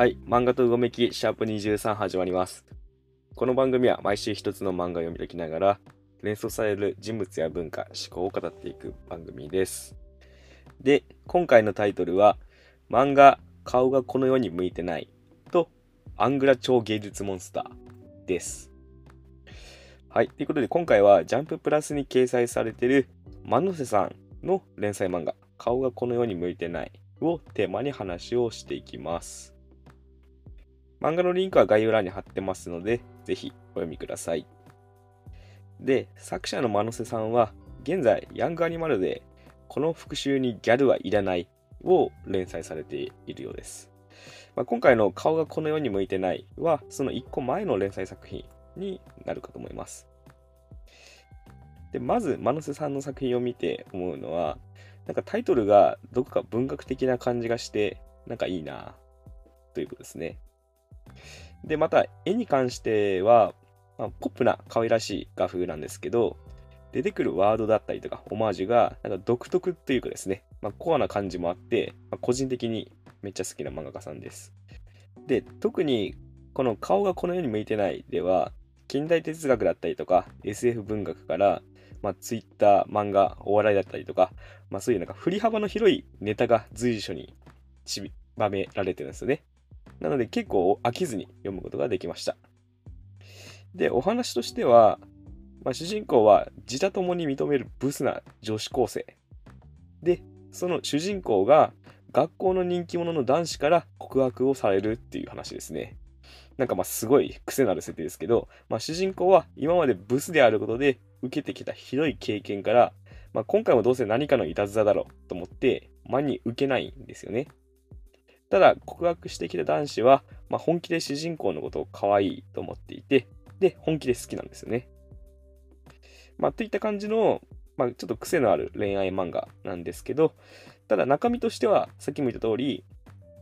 はい、漫画とうごめきシャープ23始まります。この番組は毎週一つの漫画を読み解きながら、連想される人物や文化、思考を語っていく番組です。で、今回のタイトルは、漫画顔がこの世に向いてないと、アングラ超芸術モンスターです。はい、ということで今回はジャンププラスに掲載されているマノセさんの連載漫画、顔がこの世に向いてないをテーマに話をしていきます。漫画のリンクは概要欄に貼ってますので、ぜひお読みください。で、作者のマノセさんは、現在、ヤングアニマルで、この復讐にギャルはいらないを連載されているようです。まあ、今回の顔がこの世に向いてないは、その1個前の連載作品になるかと思います。で、まず、マノセさんの作品を見て思うのは、なんかタイトルがどこか文学的な感じがして、なんかいいなということですね。で、また、絵に関しては、まあ、ポップな可愛らしい画風なんですけど、出てくるワードだったりとか、オマージュが、なんか独特というかですね、まあ、コアな感じもあって、まあ、個人的にめっちゃ好きな漫画家さんです。で、特に、この顔がこの世に向いてないでは、近代哲学だったりとか、SF 文学から、まあ、Twitter、漫画、お笑いだったりとか、まあ、そういうなんか振り幅の広いネタが随所にちばめられてるんですよね。なので結構飽きずに読むことができました。で、お話としては、まあ、主人公は自他ともに認めるブスな女子高生。で、その主人公が学校の人気者の男子から告白をされるっていう話ですね。なんかまあすごい癖のある設定ですけど、まあ、主人公は今までブスであることで受けてきたひどい経験から、まあ、今回もどうせ何かのいたずらだろうと思って真に受けないんですよね。ただ告白してきた男子は、まあ、本気で主人公のことを可愛いと思っていて、で、本気で好きなんですよね。まあ、といった感じの、まあ、ちょっと癖のある恋愛漫画なんですけど、ただ中身としては、さっきも言った通り、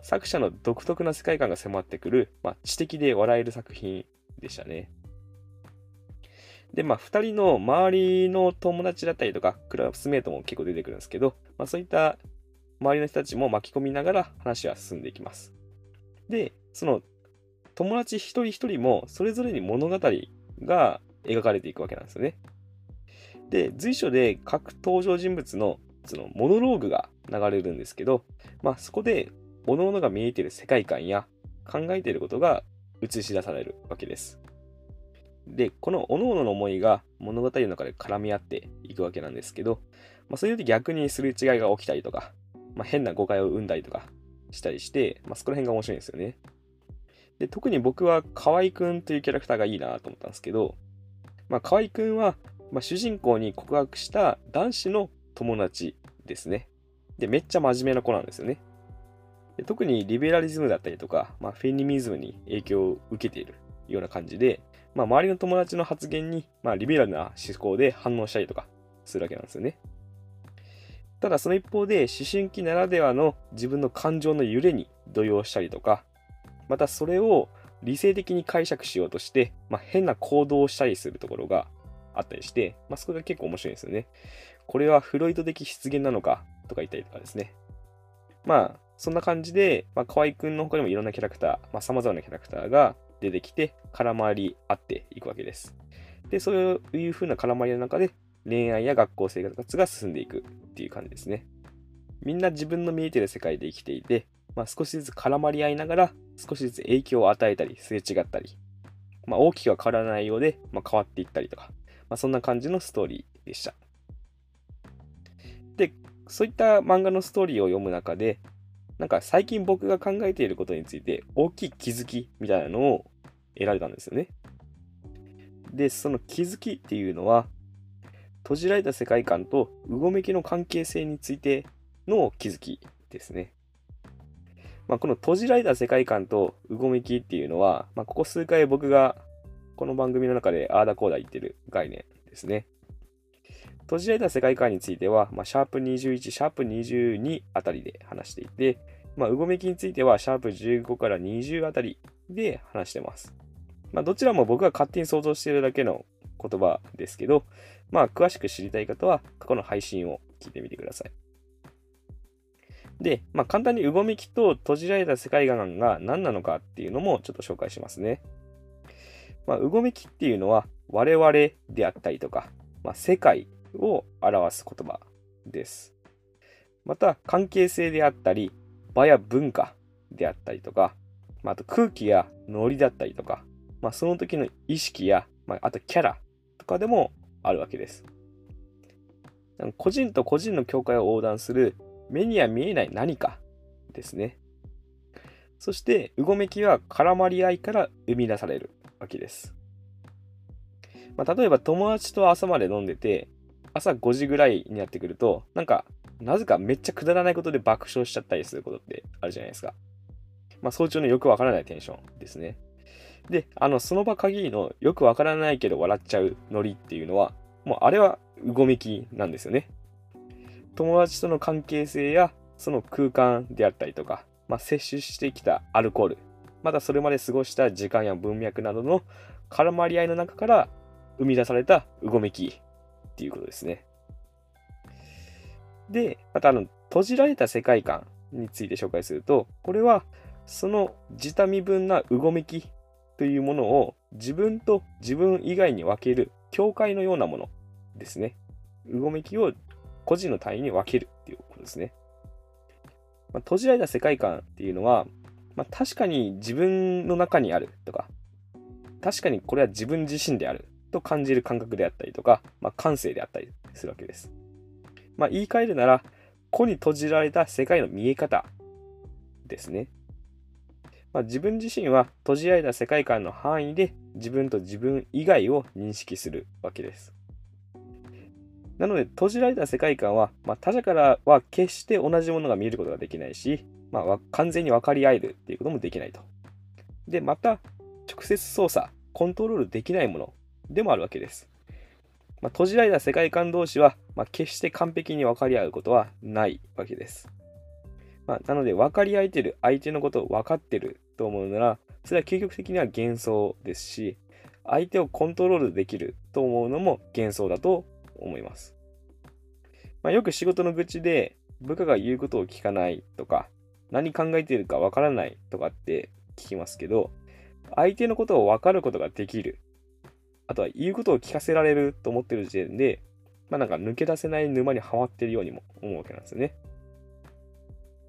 作者の独特な世界観が迫ってくる、まあ、知的で笑える作品でしたね。で、まあ、二人の周りの友達だったりとか、クラスメートも結構出てくるんですけど、まあ、そういった周りの人たちも巻き込みながら話は進んでいきます。で、その友達一人一人もそれぞれに物語が描かれていくわけなんですよね。で、随所で各登場人物のそのモノローグが流れるんですけど、まあそこで各々が見えている世界観や考えていることが映し出されるわけです。で、この各々の思いが物語の中で絡み合っていくわけなんですけど、まあ、それで逆にすれ違いが起きたりとか、まあ、変な誤解を生んだりとかしたりして、まあ、そこら辺が面白いんですよね。で、特に僕は河合くんというキャラクターがいいなと思ったんですけど、まあ、河合くんは、まあ、主人公に告白した男子の友達ですね。で、めっちゃ真面目な子なんですよね。で特にリベラリズムだったりとか、まあ、フェニミズムに影響を受けているような感じで、まあ、周りの友達の発言に、まあ、リベラルな思考で反応したりとかするわけなんですよね。ただその一方で思春期ならではの自分の感情の揺れに動揺したりとか、またそれを理性的に解釈しようとして、まあ、変な行動をしたりするところがあったりして、まあ、そこが結構面白いんですよね。これはフロイト的出現なのかとか言ったりとかですね。まあ、そんな感じで、まあ、河合くんの他にもいろんなキャラクター、まあ、様々なキャラクターが出てきて絡まり合っていくわけです。で、そういう風な絡まりの中で恋愛や学校生活が進んでいくっていう感じですね。みんな自分の見えてる世界で生きていて、まあ、少しずつ絡まり合いながら少しずつ影響を与えたり、すれ違ったり、まあ、大きくは変わらないようで、まあ、変わっていったりとか、まあ、そんな感じのストーリーでした。で、そういった漫画のストーリーを読む中で、なんか最近僕が考えていることについて大きい気づきみたいなのを得られたんですよね。で、その気づきっていうのは、閉じられた世界観とうごめきの関係性についての気づきですね。まあ、この閉じられた世界観とうごめきっていうのは、まあ、ここ数回僕がこの番組の中であーだこーだ言ってる概念ですね。閉じられた世界観については、まあ、シャープ21、シャープ22あたりで話していて、まあ、うごめきについては、シャープ15から20あたりで話してます。まあ、どちらも僕が勝手に想像しているだけの言葉ですけど、まあ、詳しく知りたい方は、過去の配信を聞いてみてください。で、まあ、簡単にうごめきと閉じられた世界観が何なのかっていうのもちょっと紹介しますね。まあ、うごめきっていうのは我々であったりとか、まあ、世界を表す言葉です。また関係性であったり、場や文化であったりとか、まあ、あと空気やノリだったりとか、まあ、その時の意識や、まあ、あとキャラかでもあるわけです。個人と個人の境界を横断する目には見えない何かですね。そして、うごめきは絡まり合いから生み出されるわけです。まあ、例えば友達と朝まで飲んでて、朝5時ぐらいになってくると、なんか、なぜかめっちゃくだらないことで爆笑しちゃったりすることってあるじゃないですか。まあ、早朝のよくわからないテンションですね。で、あの、その場限りのよくわからないけど笑っちゃうノリっていうのは、もうあれはうごめきなんですよね。友達との関係性やその空間であったりとか、まあ、摂取してきたアルコール、またそれまで過ごした時間や文脈などの絡まり合いの中から生み出されたうごめきっていうことですね。で、またあの、閉じられた世界観について紹介すると、これはその自他身分なうごめきというものを自分と自分以外に分ける境界のようなものですね。うごめきを個人の単位に分けるっていうことですね。まあ、閉じられた世界観っていうのは、まあ、確かに自分の中にあるとか、確かにこれは自分自身であると感じる感覚であったりとか、まあ、感性であったりするわけです。まあ、言い換えるなら、個に閉じられた世界の見え方ですね。まあ、自分自身は閉じられた世界観の範囲で自分と自分以外を認識するわけです。なので、閉じられた世界観は、まあ、他者からは決して同じものが見えることができないし、まあ、完全に分かり合えるっていうこともできないと。で、また、直接操作、コントロールできないものでもあるわけです。まあ、閉じられた世界観同士は、まあ、決して完璧に分かり合うことはないわけです。まあ、なので、分かり合えてる相手のことを分かってると思うなら、それは究極的には幻想ですし、相手をコントロールできると思うのも幻想だと思います。まあ、よく仕事の愚痴で部下が言うことを聞かないとか、何考えてるかわからないとかって聞きますけど、相手のことを分かることができる。あとは言うことを聞かせられると思ってる時点で、まあなんか抜け出せない沼にはまってるようにも思うわけなんですよね。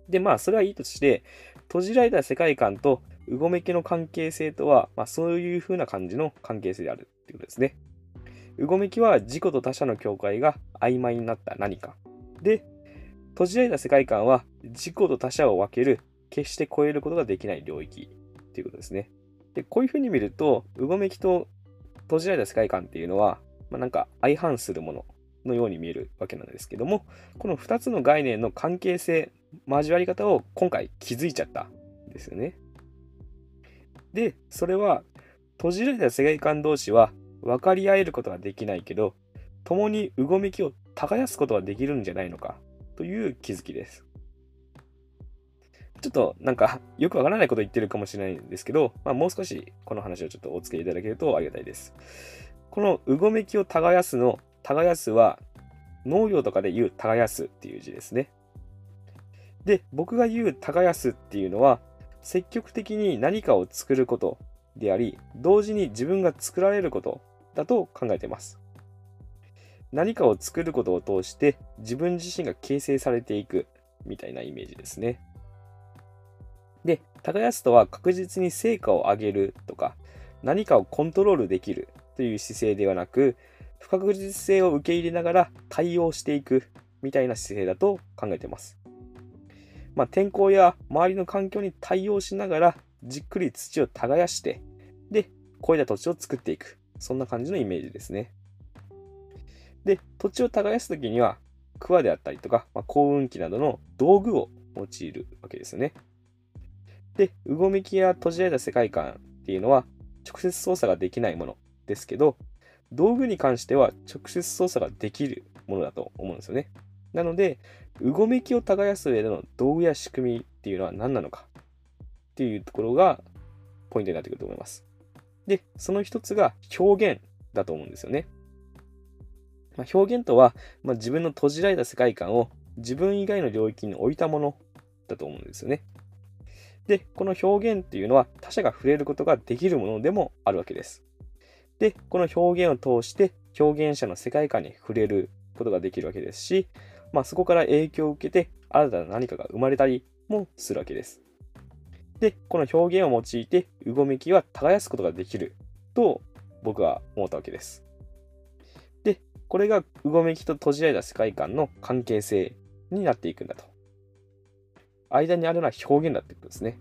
で、まあそれはいいとして、閉じられた世界観とうごめきの関係性とは、まあそういう風な感じの関係性であるっていうことですね。うごめきは自己と他者の境界が曖昧になった何か。で、閉じられた世界観は自己と他者を分ける、決して超えることができない領域ということですね。で、こういうふうに見ると、うごめきと閉じられた世界観っていうのは、まあ、なんか相反するもののように見えるわけなんですけども、この2つの概念の関係性、交わり方を今回気づいちゃったんですよね。で、それは閉じられた世界観同士は分かり合えることができないけど、共にうごめきを耕すことができるんじゃないのかという気づきです。ちょっとなんかよくわからないこと言ってるかもしれないんですけど、まあ、もう少しこの話をちょっとお付けいただけるとありがたいです。このうごめきを耕すの耕すは農業とかで言う耕すっていう字ですね。で、僕が言う耕すっていうのは積極的に何かを作ることであり、同時に自分が作られることだと考えています。何かを作ることを通して自分自身が形成されていくみたいなイメージですね。で、耕すとは確実に成果を上げるとか、何かをコントロールできるという姿勢ではなく、不確実性を受け入れながら対応していくみたいな姿勢だと考えてます。まあ、天候や周りの環境に対応しながらじっくり土を耕して、で、肥えた土地を作っていく。そんな感じのイメージですね。で、土地を耕すときには、桑であったりとか、まあ、幸運期などの道具を用いるわけですよね。で、うごめきや閉じられた世界観っていうのは、直接操作ができないものですけど、道具に関しては直接操作ができるものだと思うんですよね。なので、うごめきを耕す上での道具や仕組みっていうのは何なのかっていうところがポイントになってくると思います。で、その一つが表現だと思うんですよね。まあ、表現とは、まあ、自分の閉じられた世界観を自分以外の領域に置いたものだと思うんですよね。で、この表現っていうのは他者が触れることができるものでもあるわけです。で、この表現を通して表現者の世界観に触れることができるわけですし、まあ、そこから影響を受けて新たな何かが生まれたりもするわけです。で、この表現を用いてうごめきは耕すことができると僕は思ったわけです。で、これがうごめきと閉じられた世界観の関係性になっていくんだと。間にあるのは表現だってことですね。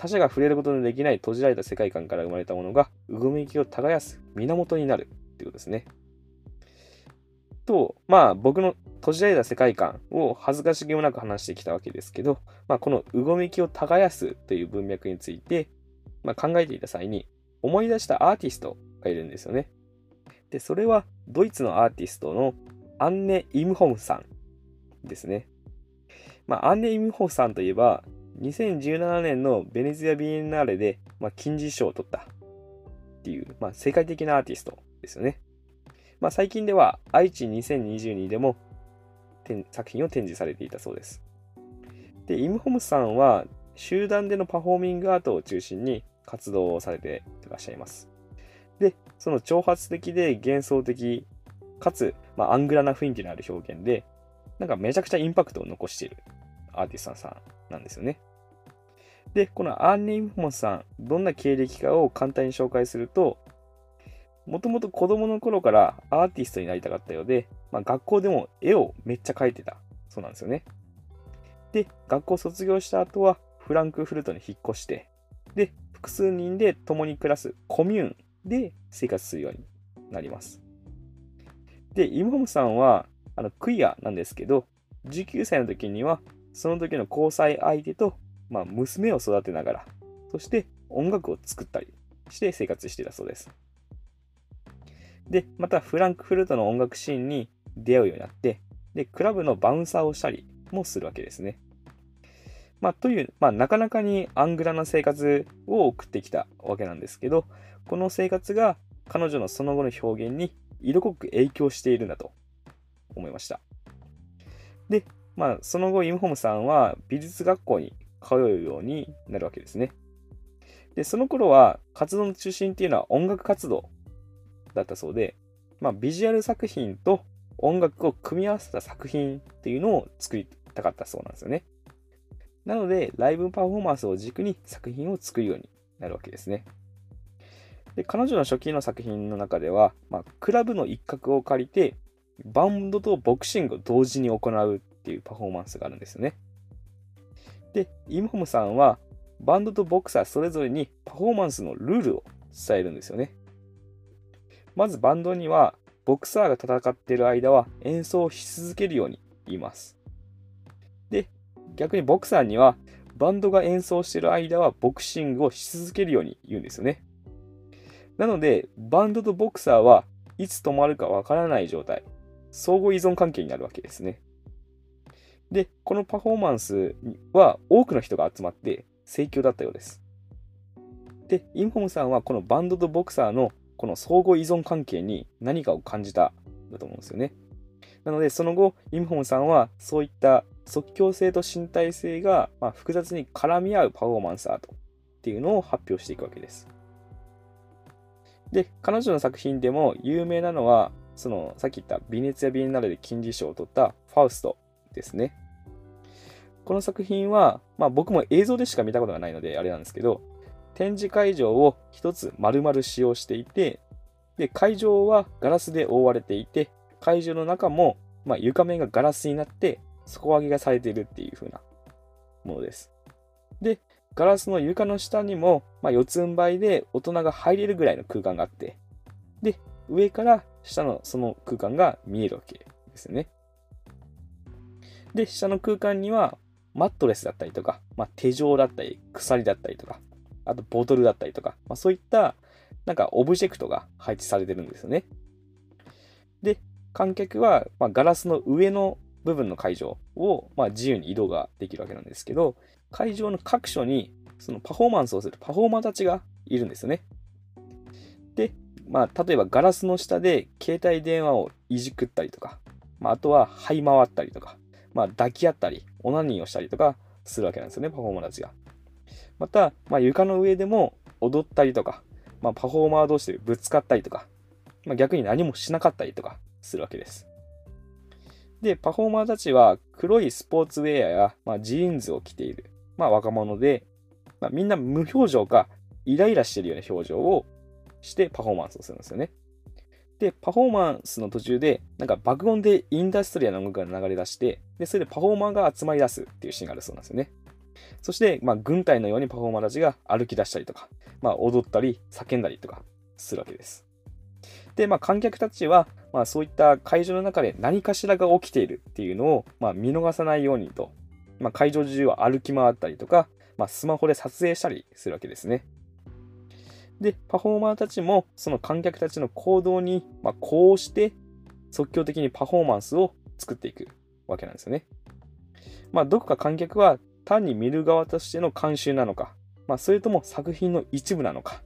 他者が触れることのできない閉じられた世界観から生まれたものがうごめきを耕す源になるってことですね。と、まあ僕の閉じられた世界観を恥ずかしげもなく話してきたわけですけど、まあ、このうごめきを耕すという文脈について、まあ、考えていた際に思い出したアーティストがいるんですよね。で、それはドイツのアーティストのアンネ・イムホムさんですね。まあ、アンネ・イムホムさんといえば、2017年のベネズィア・ビエンナーレで、まあ、金字賞を取ったっていう、まあ、世界的なアーティストですよね。まあ、最近では愛知2022でも作品を展示されていたそうです。で、イムホムさんは集団でのパフォーミングアートを中心に活動をされていらっしゃいます。で、その挑発的で幻想的、かつ、まあ、アングラな雰囲気のある表現で、なんかめちゃくちゃインパクトを残しているアーティストさんなんですよね。で、このアーニー・ムホムさん、どんな経歴かを簡単に紹介すると、もともと子供の頃からアーティストになりたかったようで、まあ、学校でも絵をめっちゃ描いてたそうなんですよね。で、学校卒業した後はフランクフルトに引っ越して、で、複数人で共に暮らすコミューンで生活するようになります。で、イムホムさんはあのクイアなんですけど、19歳の時にはその時の交際相手と、まあ、娘を育てながら、そして音楽を作ったりして生活していたそうです。で、またフランクフルトの音楽シーンに出会うようになって、で、クラブのバウンサーをしたりもするわけですね。まあ、という、まあ、なかなかにアングラな生活を送ってきたわけなんですけど、この生活が彼女のその後の表現に色濃く影響しているんだと思いました。で、まあ、その後、イムホムさんは美術学校に通うようになるわけですね。で、その頃は活動の中心っていうのは音楽活動だったそうで、まあ、ビジュアル作品と音楽を組み合わせた作品っていうのを作りたかったそうなんですよね。なので、ライブパフォーマンスを軸に作品を作るようになるわけですね。で彼女の初期の作品の中では、まあ、クラブの一角を借りて、バンドとボクシングを同時に行うっていうパフォーマンスがあるんですよね。で、イムホムさんは、バンドとボクサーそれぞれにパフォーマンスのルールを伝えるんですよね。まずバンドには、ボクサーが戦っている間は演奏し続けるように言います。で、逆にボクサーには、バンドが演奏している間はボクシングをし続けるように言うんですよね。なので、バンドとボクサーはいつ止まるかわからない状態、相互依存関係になるわけですね。で、このパフォーマンスは多くの人が集まって盛況だったようです。で、インフォムさんはこのバンドとボクサーのこの相互依存関係に何かを感じただと思うんですよね。なので、その後、イムホンさんはそういった即興性と身体性がま複雑に絡み合うパフォーマンスアートっていうのを発表していくわけです。で、彼女の作品でも有名なのは、そのさっき言ったビネツィア・ビエンナーレで金字賞を取ったファウストですね。この作品は、まあ僕も映像でしか見たことがないのであれなんですけど、展示会場を一つ丸々使用していて、で、会場はガラスで覆われていて、会場の中も、まあ、床面がガラスになって、底上げがされているっていう風なものです。で、ガラスの床の下にも、まあ、四つん這いで大人が入れるぐらいの空間があって、で、上から下のその空間が見えるわけですよね。で、下の空間には、マットレスだったりとか、まあ、手錠だったり、鎖だったりとか、あとボトルだったりとか、まあ、そういったなんかオブジェクトが配置されてるんですよね。で、観客は、まガラスの上の部分の会場を、ま自由に移動ができるわけなんですけど、会場の各所にそのパフォーマンスをするパフォーマーたちがいるんですよね。で、まあ、例えばガラスの下で携帯電話をいじくったりとか、まあ、あとは這い回ったりとか、まあ、抱き合ったり、オナニーをしたりとか、するわけなんですよね、パフォーマーたちが。また、まあ、床の上でも踊ったりとか、まあ、パフォーマー同士でぶつかったりとか、まあ、逆に何もしなかったりとかするわけです。で、パフォーマーたちは黒いスポーツウェアや、まあ、ジーンズを着ている、まあ、若者で、まあ、みんな無表情かイライラしてるような表情をしてパフォーマンスをするんですよね。で、パフォーマンスの途中で、なんか爆音でインダストリアの音楽が流れ出して、で、それでパフォーマーが集まり出すっていうシーンがあるそうなんですよね。そして、まあ、軍隊のようにパフォーマーたちが歩き出したりとか、まあ、踊ったり、叫んだりとかするわけです。で、まあ、観客たちは、まあ、そういった会場の中で何かしらが起きているっていうのを、まあ、見逃さないようにと、まあ、会場中を歩き回ったりとか、まあ、スマホで撮影したりするわけですね。で、パフォーマーたちもその観客たちの行動に、まあ、こうして即興的にパフォーマンスを作っていくわけなんですよね。まあ、どこか観客は単に見る側としての慣習なのか、まあ、それとも作品の一部なのか、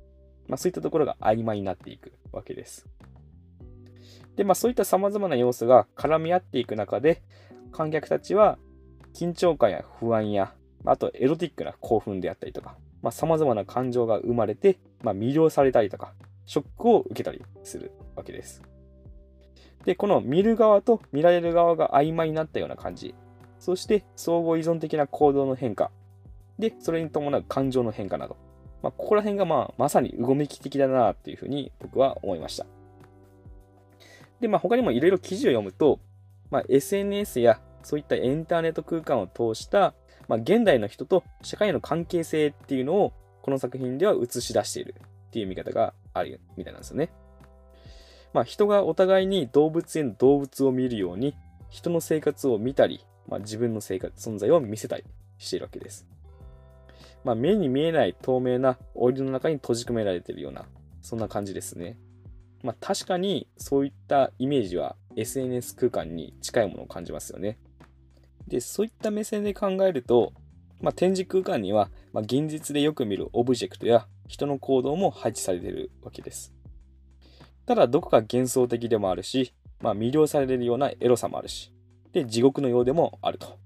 まあ、そういったところが曖昧になっていくわけです。で、まあ、そういった様々な要素が絡み合っていく中で、観客たちは緊張感や不安や、あとエロティックな興奮であったりとか、まあ、様々な感情が生まれて、まあ、魅了されたりとか、ショックを受けたりするわけです。で、この見る側と見られる側が曖昧になったような感じ。そして相互依存的な行動の変化。で、それに伴う感情の変化など。まあ、ここら辺がまあ、まさにうごめき的だなっていうふうに僕は思いました。で、まあ、他にもいろいろ記事を読むと、まあ、SNS やそういったエンターネット空間を通した、まあ、現代の人と社会の関係性っていうのをこの作品では映し出しているっていう見方があるみたいなんですよね。まあ、人がお互いに動物園動物を見るように人の生活を見たり、まあ、自分の生活存在を見せたりしているわけです。まあ、目に見えない透明な檻の中に閉じ込められているようなそんな感じですね。まあ、確かにそういったイメージは SNS 空間に近いものを感じますよね。で、そういった目線で考えると、まあ、展示空間には、まあ、現実でよく見るオブジェクトや人の行動も配置されているわけです。ただ、どこか幻想的でもあるし、まあ、魅了されるようなエロさもあるし、で、地獄のようでもあると。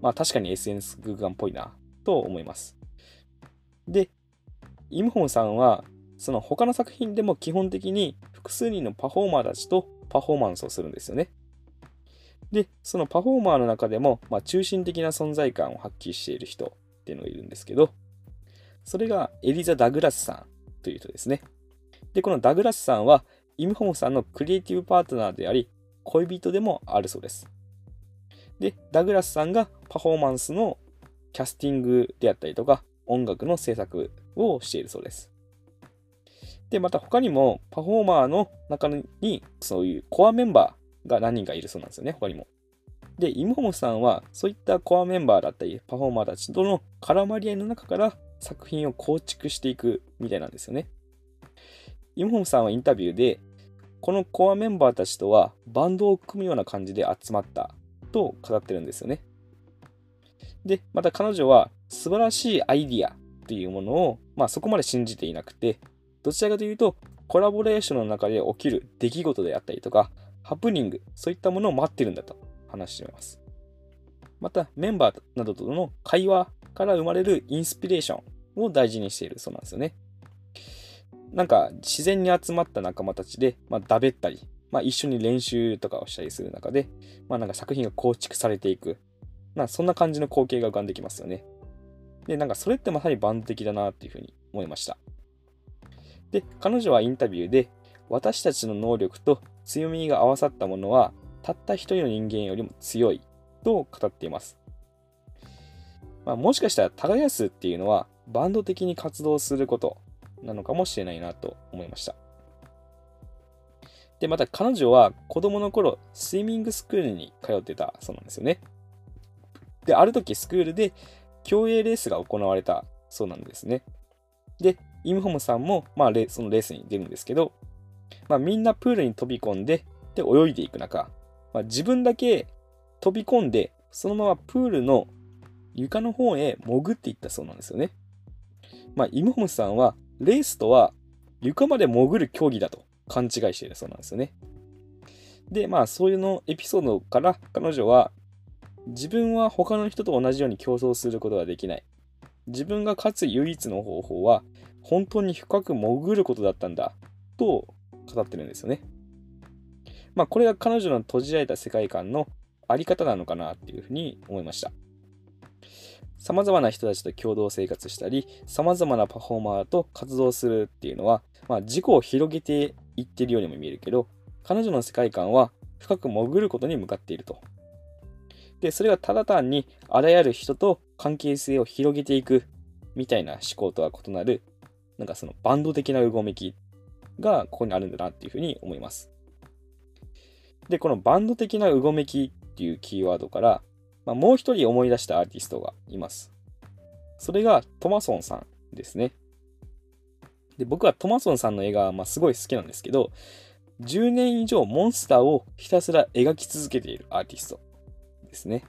まあ、確かに SNS 空間っぽいな、と思います。で、イムホンさんは、その他の作品でも基本的に複数人のパフォーマーたちとパフォーマンスをするんですよね。で、そのパフォーマーの中でも、まあ、中心的な存在感を発揮している人っていうのがいるんですけど、それがエリザ・ダグラスさんという人ですね。で、このダグラスさんは、イムホンさんのクリエイティブパートナーであり、恋人でもあるそうです。で、ダグラスさんがパフォーマンスのキャスティングであったりとか、音楽の制作をしているそうです。で、また他にもパフォーマーの中にそういうコアメンバー、が何人かいるそうなんですよね、他にも。で、イムホムさんは、そういったコアメンバーだったり、パフォーマーたちとの絡まり合いの中から作品を構築していくみたいなんですよね。イムホムさんはインタビューで、このコアメンバーたちとはバンドを組むような感じで集まったと語ってるんですよね。で、また彼女は素晴らしいアイディアっていうものを、まあそこまで信じていなくて、どちらかというと、コラボレーションの中で起きる出来事であったりとか、ハプニング、そういったものを待ってるんだと話しています。また、メンバーなどとの会話から生まれるインスピレーションを大事にしているそうなんですよね。なんか、自然に集まった仲間たちで、まあ、だべったり、まあ、一緒に練習とかをしたりする中で、まあ、なんか作品が構築されていく。まあ、そんな感じの光景が浮かんできますよね。で、なんかそれってまさにバンド的だなっていうふうに思いました。で、彼女はインタビューで、私たちの能力と強みが合わさったものは、たった一人の人間よりも強いと語っています。まあ、もしかしたら耕すっていうのはバンド的に活動することなのかもしれないなと思いました。で、また彼女は子供の頃スイミングスクールに通ってたそうなんですよね。で、ある時スクールで競泳レースが行われたそうなんですね。で、イムホムさんも、まあ、そのレースに出るんですけど、まあ、みんなプールに飛び込んで、で、泳いでいく中、まあ、自分だけ飛び込んで、そのままプールの床の方へ潜っていったそうなんですよね。まあ、イモムさんは、レースとは床まで潜る競技だと勘違いしているそうなんですよね。で、まあ、そういうのエピソードから彼女は、自分は他の人と同じように競争することができない。自分が勝つ唯一の方法は本当に深く潜ることだったんだと語ってるんですよね。まあこれが彼女の閉じられた世界観のあり方なのかなっていうふうに思いました。様々な人たちと共同生活したり、様々なパフォーマーと活動するっていうのは、まあ、自己を広げていってるようにも見えるけど、彼女の世界観は深く潜ることに向かっていると。で、それがただ単にあらゆる人と関係性を広げていくみたいな思考とは異なる、なんかそのバンド的なうごめきがここにあるんだなっていうふうに思います。で、このバンド的なうごめきっていうキーワードから、まあ、もう一人思い出したアーティストがいます。それがトマソンさんですね。で僕はトマソンさんの絵がまあすごい好きなんですけど、10年以上モンスターをひたすら描き続けているアーティストですね。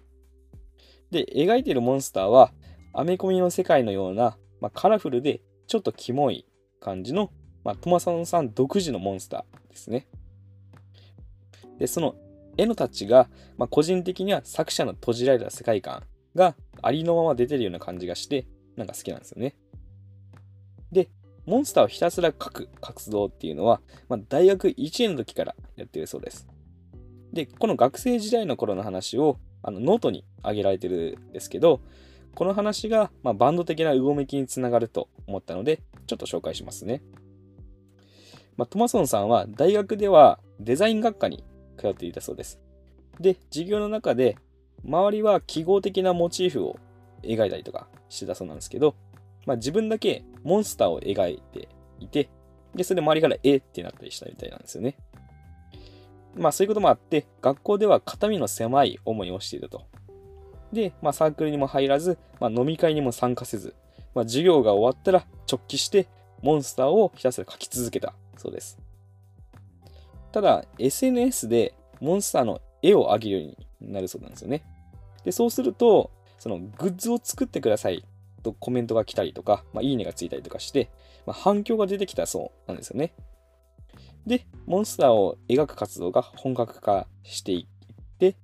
で、描いているモンスターは、アメコミの世界のような、まあ、カラフルでちょっとキモい感じの、まあ、トマソンさん独自のモンスターですね。で、その絵のタッチが、まあ、個人的には作者の閉じられた世界観がありのまま出てるような感じがして、なんか好きなんですよね。で、モンスターをひたすら描く活動っていうのは、まあ、大学1年の時からやってるそうです。で、この学生時代の頃の話をあのノートに挙げられてるんですけど、この話が、まあ、バンド的なうごめきにつながると思ったので、ちょっと紹介しますね。まあ、トマソンさんは大学ではデザイン学科に通っていたそうです。で、授業の中で、周りは記号的なモチーフを描いたりとかしてたそうなんですけど、まあ、自分だけモンスターを描いていて、で、それで周りからえってなったりしたみたいなんですよね。まあそういうこともあって、学校では肩身の狭い思いをしていると。で、まあサークルにも入らず、まあ、飲み会にも参加せず、まあ、授業が終わったら直帰してモンスターをひたすら描き続けたそうです。ただ、SNS でモンスターの絵を上げるようになるそうなんですよね。で、そうすると、そのグッズを作ってくださいとコメントが来たりとか、まあ、いいねがついたりとかして、まあ、反響が出てきたそうなんですよね。で、モンスターを描く活動が本格化していって、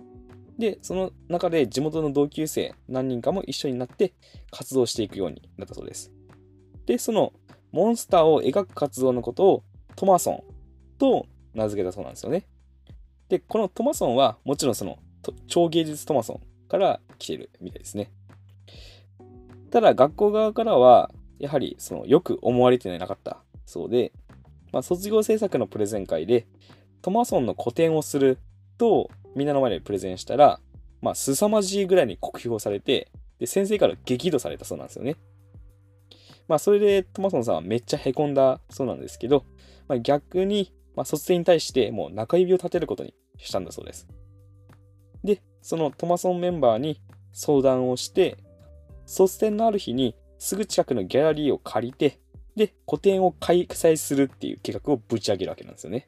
で、その中で地元の同級生何人かも一緒になって活動していくようになったそうです。で、そのモンスターを描く活動のことをトマソンと名付けたそうなんですよね。で、このトマソンはもちろんその超芸術トマソンから来てるみたいですね。ただ学校側からはやはりそのよく思われてなかったそうで、まあ、卒業制作のプレゼン会でトマソンの個展をするとみんなの前でプレゼンしたら、まあ、凄まじいぐらいに酷評されてで先生から激怒されたそうなんですよね。まあ、それでトマソンさんはめっちゃへこんだそうなんですけど、まあ、逆にまあ、卒生に対してもう中指を立てることにしたんだそうです。で、そのトマソンメンバーに相談をして、卒展のある日にすぐ近くのギャラリーを借りて、で、個展を開催するっていう計画をぶち上げるわけなんですよね。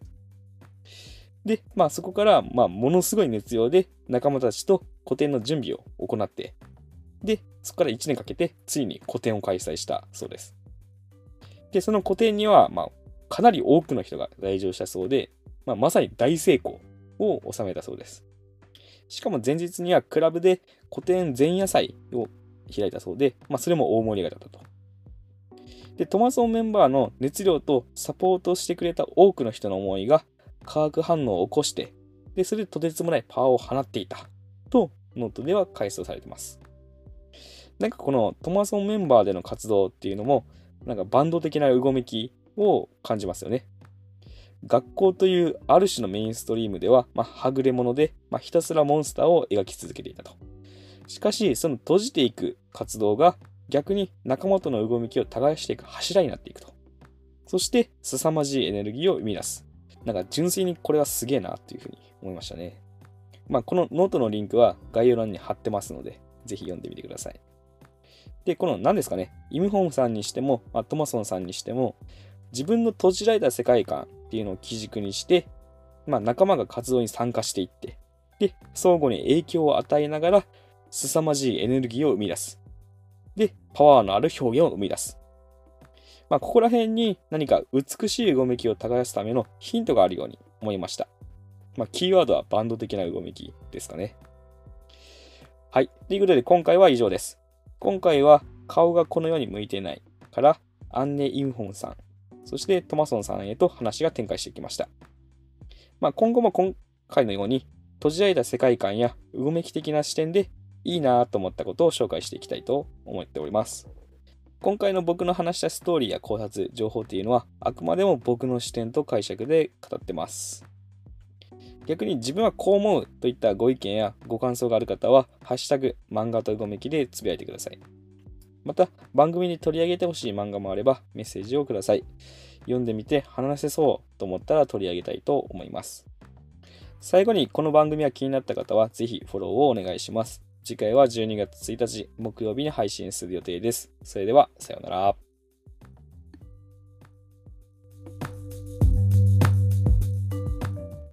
で、まあそこから、まあものすごい熱量で仲間たちと個展の準備を行って、で、そこから1年かけてついに個展を開催したそうです。で、その個展には、まあかなり多くの人が来場したそうで、まあ、まさに大成功を収めたそうです。しかも前日にはクラブで古典前夜祭を開いたそうで、まあ、それも大盛り上がりだったと。で、トマソンメンバーの熱量とサポートしてくれた多くの人の思いが化学反応を起こして、で、それでとてつもないパワーを放っていたとノートでは回想されています。なんかこのトマソンメンバーでの活動っていうのも、なんかバンド的なうごめきを感じますよね。学校というある種のメインストリームでは、まあ、はぐれ者で、まあ、ひたすらモンスターを描き続けていたと。しかし、その閉じていく活動が逆に仲間との動きを耕していく柱になっていくと。そして、凄まじいエネルギーを生み出す。なんか純粋にこれはすげえなっていうふうに思いましたね。まあ、このノートのリンクは概要欄に貼ってますので、ぜひ読んでみてください。で、この何ですかね、イムホンさんにしても、まあ、トマソンさんにしても、自分の閉じられた世界観っていうのを基軸にして、まあ、仲間が活動に参加していって、で、相互に影響を与えながら、凄まじいエネルギーを生み出す。で、パワーのある表現を生み出す。まあ、ここら辺に何か美しいうごめきを耕すためのヒントがあるように思いました。まあ、キーワードはバンド的なうごめきですかね。はい。ということで今回は以上です。今回は顔がこの世に向いてないからアンネ・インホンさん、そしてトマソンさんへと話が展開してきました。まあ、今後も今回のように閉じられた世界観やうごめき的な視点でいいなと思ったことを紹介していきたいと思っております。今回の僕の話したストーリーや考察、情報っていうのはあくまでも僕の視点と解釈で語ってます。逆に自分はこう思うといったご意見やご感想がある方は、ハッシュタグ漫画とうごめきでつぶやいてください。また、番組に取り上げてほしい漫画もあればメッセージをください。読んでみて話せそうと思ったら取り上げたいと思います。最後にこの番組が気になった方はぜひフォローをお願いします。次回は12月1日木曜日に配信する予定です。それでは、さようなら。